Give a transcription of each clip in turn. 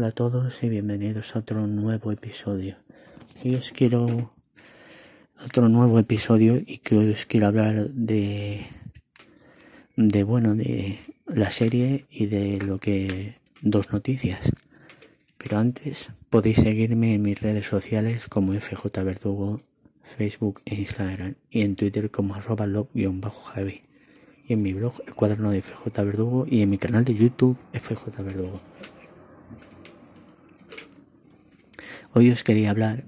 Hola a todos y bienvenidos a otro nuevo episodio. Hoy os quiero otro nuevo episodio y que hoy os quiero hablar de de bueno de la serie y de lo que dos noticias. Pero antes podéis seguirme en mis redes sociales como FJ Verdugo, Facebook e Instagram y en Twitter como arroba log-javi y en mi blog el cuaderno de FJ Verdugo y en mi canal de YouTube FJ Verdugo. Hoy os quería hablar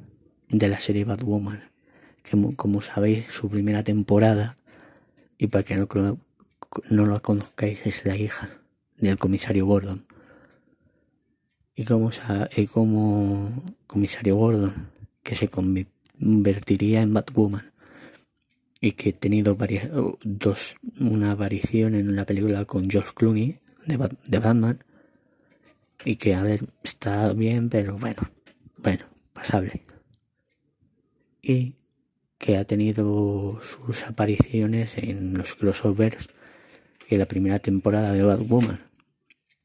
de la serie Batwoman, que como sabéis su primera temporada, y para que no, no lo conozcáis, es la hija del comisario Gordon. Y como, y como comisario Gordon, que se convertiría en Batwoman, y que he tenido varias, dos, una aparición en la película con George Clooney de, de Batman, y que a ver, está bien, pero bueno, bueno, pasable. Y que ha tenido sus apariciones en los crossovers en la primera temporada de Batwoman.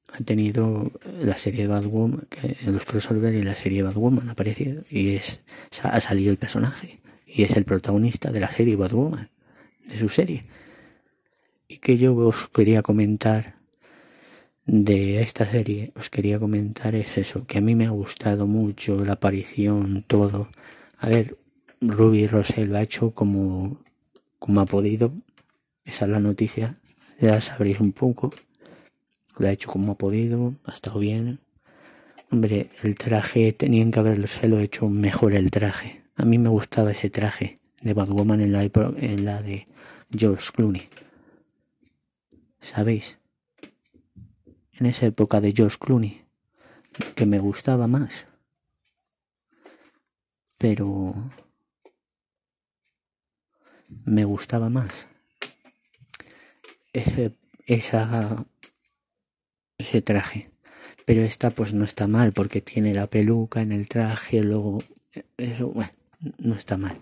Ha tenido la serie de Batwoman, en los crossovers y la serie de Batwoman ha aparecido y es, ha salido el personaje y es el protagonista de la serie Batwoman, de su serie. Y que yo os quería comentar de esta serie os quería comentar es eso, que a mí me ha gustado mucho la aparición, todo. A ver, Ruby Rosell lo ha hecho como, como ha podido. Esa es la noticia, ya sabréis un poco. Lo ha hecho como ha podido, ha estado bien. Hombre, el traje tenían que haberlo hecho mejor el traje. A mí me gustaba ese traje de Batwoman en la, en la de George Clooney. ¿Sabéis? En esa época de George Clooney, que me gustaba más. Pero me gustaba más ese, ese traje. Pero esta pues no está mal porque tiene la peluca en el traje, luego eso, bueno, no está mal.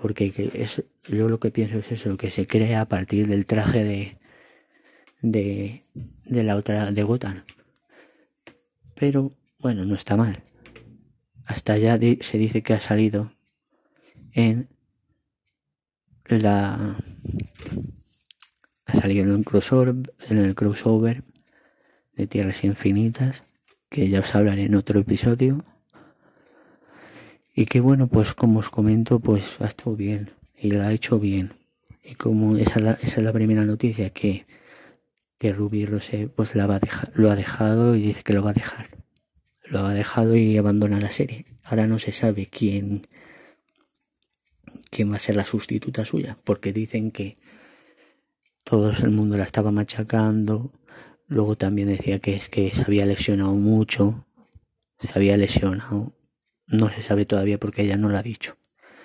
Porque es, yo lo que pienso es eso, que se crea a partir del traje de, de, de la otra, de Gotham. Pero bueno, no está mal. Hasta ya se dice que ha salido en la ha salido en un crossover, en el crossover de Tierras Infinitas, que ya os hablaré en otro episodio. Y que bueno, pues como os comento, pues ha estado bien y la ha hecho bien. Y como esa esa es la primera noticia que que Ruby Rose pues la va lo ha dejado y dice que lo va a dejar. Lo ha dejado y abandona la serie. Ahora no se sabe quién, quién va a ser la sustituta suya, porque dicen que todo el mundo la estaba machacando. Luego también decía que es que se había lesionado mucho. Se había lesionado. No se sabe todavía porque ella no lo ha dicho.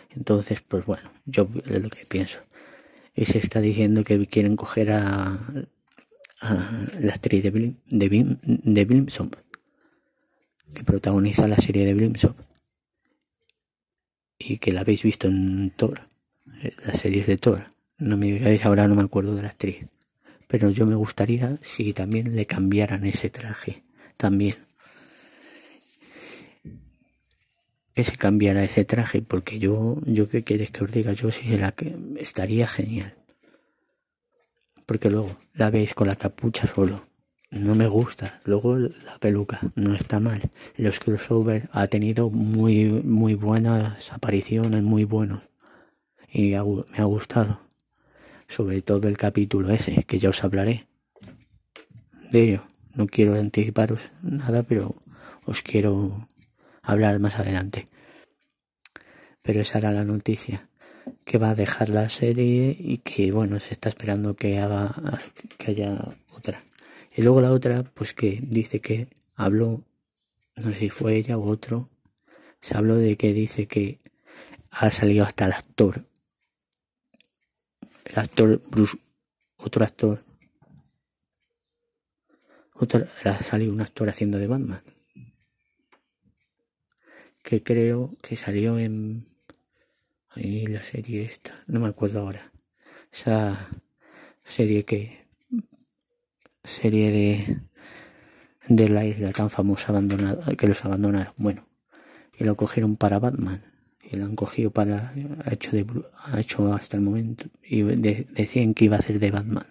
Entonces, pues bueno, yo es lo que pienso. Y se está diciendo que quieren coger a la actriz de, Blim, de, que protagoniza la serie de Blimsop y que la habéis visto en Thor, eh, las series de Thor. No me digáis ahora, no me acuerdo de la actriz, pero yo me gustaría si también le cambiaran ese traje, también. Que se cambiara ese traje, porque yo, yo qué quieres que os diga, yo si la que estaría genial porque luego la veis con la capucha solo. No me gusta. Luego la peluca no está mal. Los crossover ha tenido muy, muy buenas apariciones, muy buenos. Y me ha gustado. Sobre todo el capítulo ese, que ya os hablaré. De ello. No quiero anticiparos nada, pero os quiero hablar más adelante. Pero esa era la noticia que va a dejar la serie y que bueno se está esperando que haga que haya otra. Y luego la otra pues que dice que habló no sé si fue ella o otro se habló de que dice que ha salido hasta el actor. El actor Bruce otro actor. Otro ha salido un actor haciendo de Batman. Que creo que salió en y la serie esta, no me acuerdo ahora. Esa serie que. Serie de. de la isla tan famosa abandonada que los abandonaron. Bueno, y lo cogieron para Batman y lo han cogido para ha hecho de ha hecho hasta el momento y decían que iba a hacer de Batman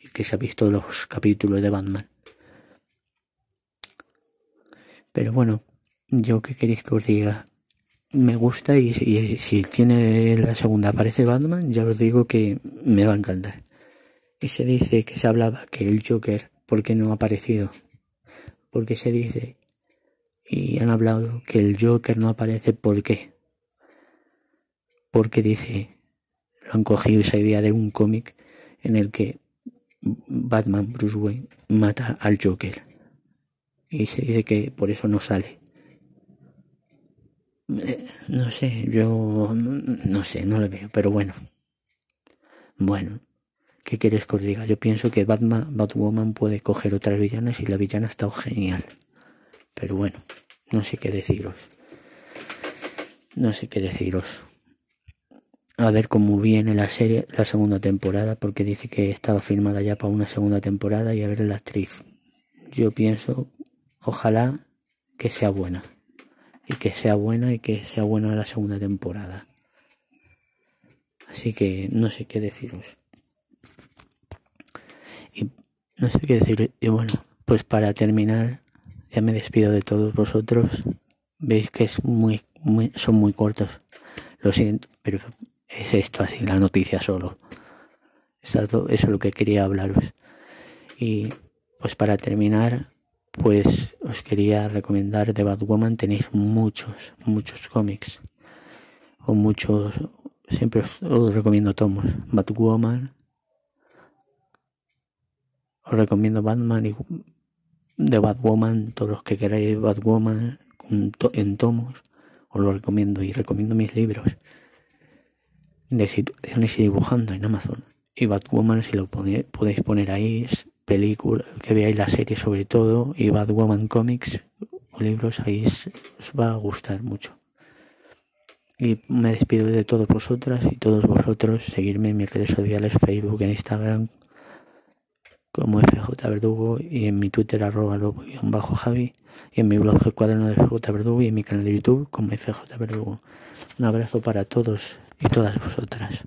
y que se ha visto los capítulos de Batman. Pero bueno, yo qué queréis que os diga, me gusta y, si tiene la segunda aparece Batman, ya os digo que me va a encantar. Y se dice que se hablaba que el Joker, ¿por qué no ha aparecido? Porque se dice, y han hablado que el Joker no aparece, ¿por qué? Porque dice, lo han cogido esa idea de un cómic en el que Batman, Bruce Wayne, mata al Joker. Y se dice que por eso no sale. No sé, yo no sé, no lo veo, pero bueno. Bueno, ¿qué quieres que os diga? Yo pienso que Batman, Batwoman puede coger otras villanas y la villana ha estado genial. Pero bueno, no sé qué deciros. No sé qué deciros. A ver cómo viene la serie, la segunda temporada, porque dice que estaba filmada ya para una segunda temporada y a ver la actriz. Yo pienso, ojalá que sea buena y que sea buena y que sea buena la segunda temporada. Así que no sé qué deciros. Y no sé qué decir. Y bueno, pues para terminar, ya me despido de todos vosotros. Veis que es muy, muy, son muy cortos. Lo siento, pero es esto así, la noticia solo. Eso es lo que quería hablaros. Y pues para terminar, pues os quería recomendar de Batwoman. Tenéis muchos, muchos cómics. O muchos, siempre os, recomiendo tomos. Batwoman. Os recomiendo Batman y de Batwoman, todos los que queráis Batwoman en tomos. Os lo recomiendo y recomiendo mis libros de situaciones y dibujando en Amazon. Y Batwoman, si lo podéis poner ahí, película, que veáis la serie sobre todo, y Batwoman Comics o libros, ahí os va a gustar mucho. Y me despido de todos vosotras y todos vosotros. Seguirme en mis redes sociales, Facebook, en Instagram, como FJ Verdugo, y en mi Twitter, arroba bajo Javi, y en mi blog cuaderno de FJ Verdugo, y en mi canal de YouTube, como FJ Verdugo. Un abrazo para todos y todas vosotras.